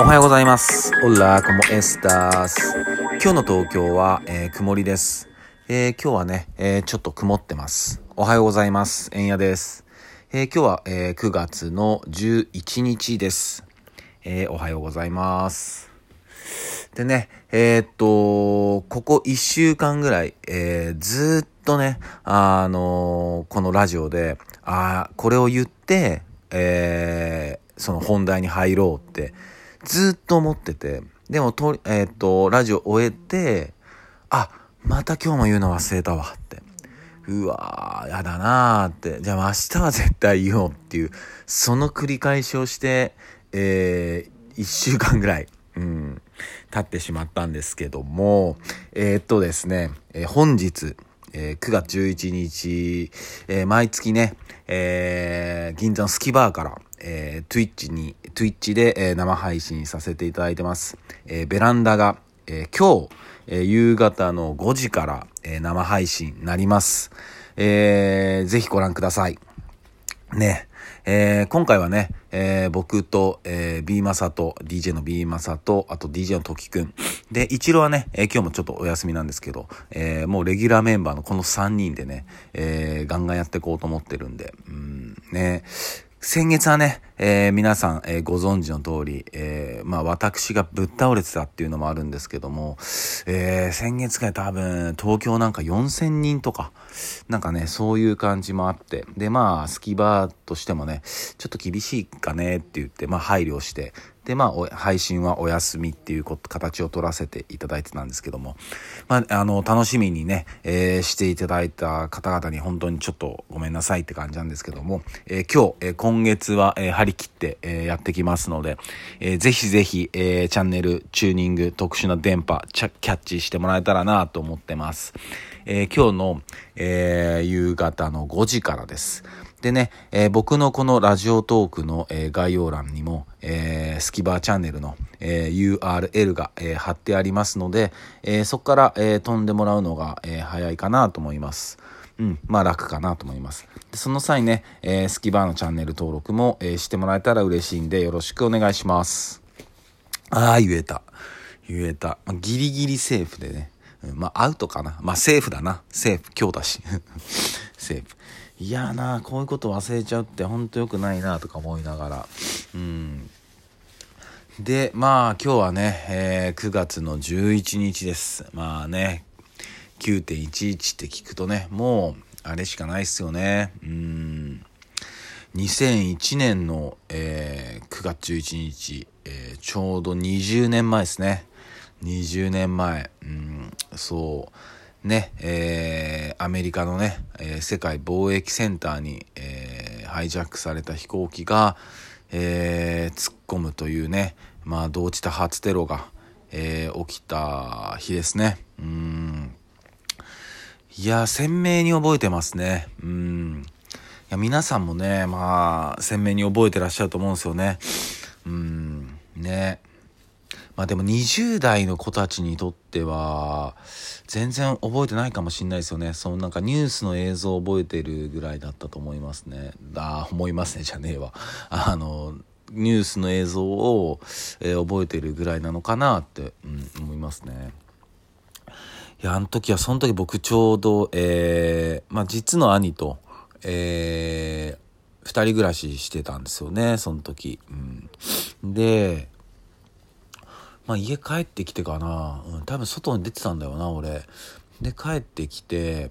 おはようございます。オラ、コモエスタース。今日の東京は、えー曇りです。えー今日はね、えーちょっと曇ってます。おはようございます。えんやです。え今日は、えー9月の11日です。えおはようございます。でね、えっと、ここ1週間ぐらい、えずっとね、あのこのラジオで、あこれを言って、えその本題に入ろうって、ずっと思ってて、でもと、えーと、ラジオ終えて、あ、また今日も言うの忘れたわって。うわー、やだなーって。じゃあ明日は絶対言おうっていう、その繰り返しをして、えー、一週間ぐらい、うん、経ってしまったんですけども、えーっとですね、えー本日、えー9月11日、えー毎月ね、えー銀座のスキバーから、えー、Twitch に、Twitch で、えー生配信させていただいてます。えーベランダが、え今日、え夕方の5時から、え生配信になります。えーぜひご覧ください。ね。えー今回はね、えー僕と、えー、B マサと、DJ の B マサと、あと DJ のトキくん。で、一郎はね、えー今日もちょっとお休みなんですけど、えーもうレギュラーメンバーのこの3人でね、えーガンガンやっていこうと思ってるんで、うん、ね。先月はね、えー皆さん、えーご存知の通り、えーまあ私がぶっ倒れてたっていうのもあるんですけども、えー先月が多分東京なんか4000人とか、なんかね、そういう感じもあって、でまあ、スキバーとしてもね、ちょっと厳しいかねって言って、まあ配慮して、でまあ、配信はお休みっていう形を取らせていただいてたんですけども、まあ、あの、楽しみにね、えーしていただいた方々に本当にちょっとごめんなさいって感じなんですけども、えー今日、えー今月は、えー張り切って、えーやってきますので、えーぜひぜひ、えーチャンネル、チューニング、特殊な電波、キャッチしてもらえたらなと思ってます。えー今日の、えー夕方の5時からです。でね、えー僕のこのラジオトークの、えー概要欄にも、えースキバーチャンネルの、え URL が、え貼ってありますので、えそこから、え飛んでもらうのが、え早いかなと思います。うん、まあ楽かなと思います。でその際ね、えスキバーのチャンネル登録も、えしてもらえたら嬉しいんでよろしくお願いします。ああ、言えた。言えた。まあ、ギリギリセーフでね。まあ、アウトかな。まあ、セーフだな。セーフ。今日だし。セーフ。いやーなこういうこと忘れちゃうってほんと良くないなとか思いながら。うん。で、まあ、今日はね、えー9月の11日です。まあね、9.11って聞くとね、もう、あれしかないっすよね。うん。2001年の、えー9月11日、えーちょうど20年前ですね。20年前。うん、そう。ね、えーアメリカのね、えー世界貿易センターに、えーハイジャックされた飛行機が、え突っ込むというね、まあ、同時多発テロが、え起きた日ですね。うん。いや、鮮明に覚えてますね。うん。いや、皆さんもね、まあ、鮮明に覚えてらっしゃると思うんですよね。うん。ね。まあでも20代の子たちにとっては、全然覚えてないかもしれないですよね。そのなんかニュースの映像を覚えてるぐらいだったと思いますね。ああ、思いますね、じゃねえわ。あの、ニュースの映像を、えー覚えてるぐらいなのかなって、うん、思いますね。いや、あの時は、その時僕ちょうど、えー、まあ、実の兄と、えー、二人暮らししてたんですよね、その時。うん。で、まあ、家帰ってきてかな、うん、多分外に出てたんだよな、俺。で、帰ってきて、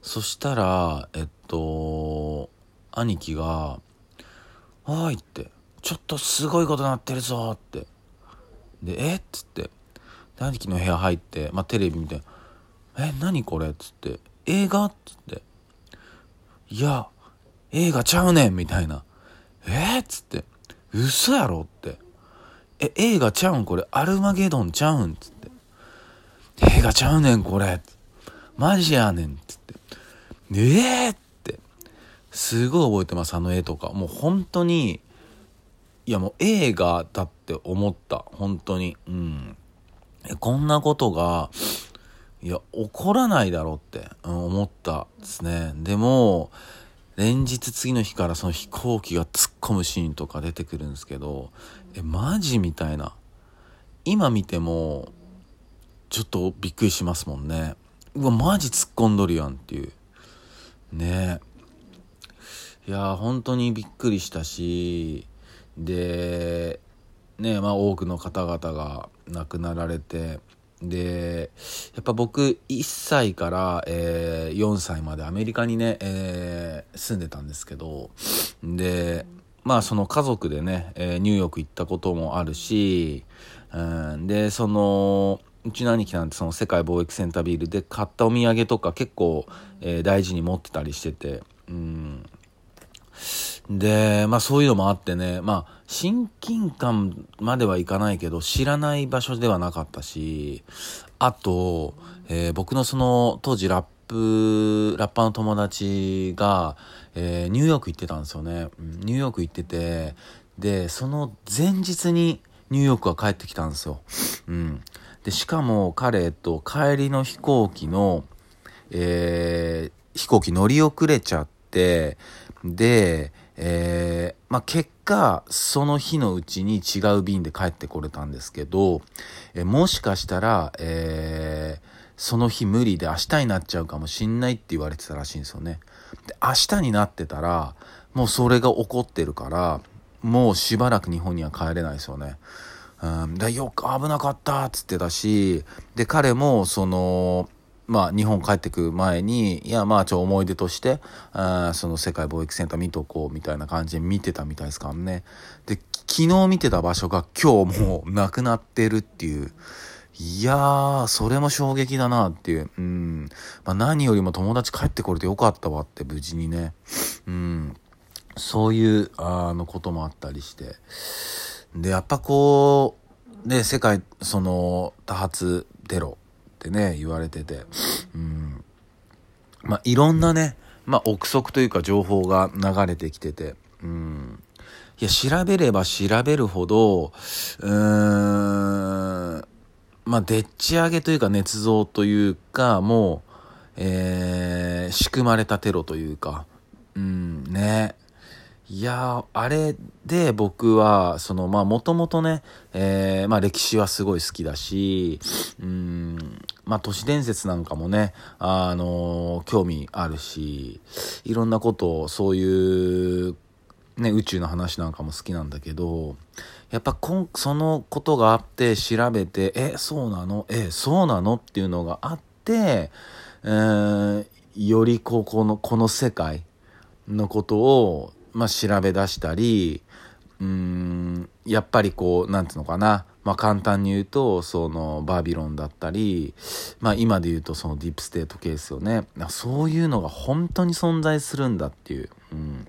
そしたら、えっと、兄貴が、おいって、ちょっとすごいことなってるぞって。で、え？っつって。兄貴の部屋入って、まあ、テレビ見て、え、何これ？っつって、映画？っつって、いや、映画ちゃうねんみたいな。え？っつって、嘘やろ？って。え、映画ちゃうん？これ、アルマゲドンちゃうん？つって。映画ちゃうねんこれ。マジやねんつって。ええー、って。すごい覚えてます、あの絵とか。もう本当に、いやもう映画だって思った。本当に。うん。えこんなことが、いや、起こらないだろうって、うん思ったですね。でも、連日次の日からその飛行機が込むシーンとか出てくるんですけど、え、マジみたいな。今見ても、ちょっとびっくりしますもんね。うわ、マジ突っ込んどるやんっていう。ねいや本当にびっくりしたし、で、ねまあ多くの方々が亡くなられて、で、やっぱ僕1歳から、えー、4歳までアメリカにね、えー、住んでたんですけど、で、まあその家族でね、えー、ニューヨーク行ったこともあるし、うん、で、その、うちの兄貴なんてその世界貿易センタービールで買ったお土産とか結構、えー、大事に持ってたりしてて、うん。で、まあそういうのもあってね、まあ親近感まではいかないけど知らない場所ではなかったし、あと、えー、僕のその当時ラップ、ラッパーの友達が、えー、ニューヨーク行ってたんですよね。ニューヨーク行ってて、で、その前日にニューヨークは帰ってきたんですよ。うん。で、しかも彼と帰りの飛行機の、えー、飛行機乗り遅れちゃって、で、えー、まあ、結果、その日のうちに違う便で帰ってこれたんですけど、えー、もしかしたら、えー、その日無理で明日になっちゃうかもしんないって言われてたらしいんですよね。で、明日になってたら、もうそれが起こってるから、もうしばらく日本には帰れないですよね。うん、でよく危なかったっつってたし、で、彼も、その、まあ、日本帰ってく前に、いや、まあ、ちょ、思い出として、あその世界貿易センター見とこう、みたいな感じで見てたみたいですからね。で、昨日見てた場所が今日もうなくなってるっていう。いやー、それも衝撃だなっていう。うん。まあ、何よりも友達帰ってこれてよかったわって、無事にね。うん。そういう、あの、こともあったりして。で、やっぱこう、ね、世界、その、多発テロってね、言われてて、うん。まあ、いろんなね、まあ、憶測というか情報が流れてきてて、うん。いや、調べれば調べるほど、うーん、まあ、でっち上げというか、捏造というか、もう、えー、仕組まれたテロというか、うん、ね。いやあれで僕は、その、まあ、もともとね、えー、まあ、歴史はすごい好きだし、うん、まあ、都市伝説なんかもね、あの興味あるし、いろんなことを、そういう、ね、宇宙の話なんかも好きなんだけど、やっぱこん、そのことがあって調べて、え、そうなの？え、そうなの？っていうのがあって、えー、よりこう、この、この世界のことを、まあ、調べ出したり、うん、やっぱりこう、なんていうのかな、まあ、簡単に言うと、その、バビロンだったり、まあ、今で言うとそのディープステートケースよね。そういうのが本当に存在するんだっていう。うん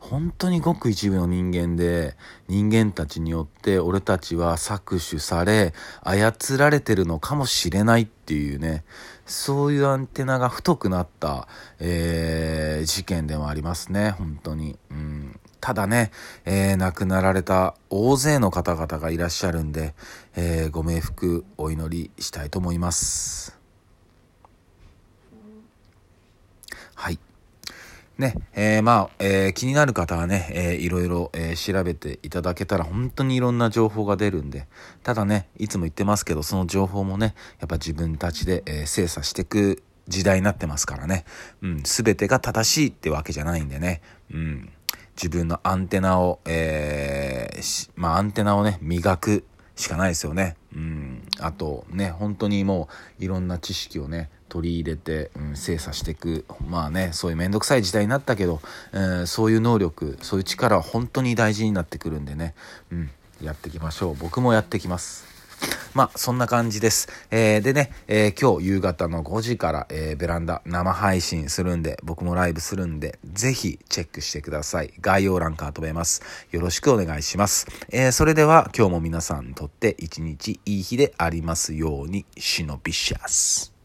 本当にごく一部の人間で、人間たちによって俺たちは搾取され、操られてるのかもしれないっていうね、そういうアンテナが太くなった、えー、事件でもありますね、本当に。うん、ただね、えー、亡くなられた大勢の方々がいらっしゃるんで、えー、ご冥福お祈りしたいと思います。はい。ね、えー、まあ、えー、気になる方はね、えー、いろいろ、えー、調べていただけたら本当にいろんな情報が出るんで、ただね、いつも言ってますけど、その情報もね、やっぱ自分たちで、えー、精査していく時代になってますからね、うん、すべてが正しいってわけじゃないんでね、うん、自分のアンテナを、えー、まあ、アンテナをね、磨くしかないですよね。うん。あとね、本当にもういろんな知識をね、取り入れて、うん、精査していく。まあね、そういうめんどくさい時代になったけど、えー、そういう能力、そういう力は本当に大事になってくるんでね、うん、やっていきましょう。僕もやってきます。まあ、そんな感じです。えー、でね、えー、今日夕方の5時から、えー、ベランダ生配信するんで、僕もライブするんで、ぜひチェックしてください。概要欄から飛べます。よろしくお願いします。え、それでは今日も皆さんにとって一日いい日でありますように、シノビシャス。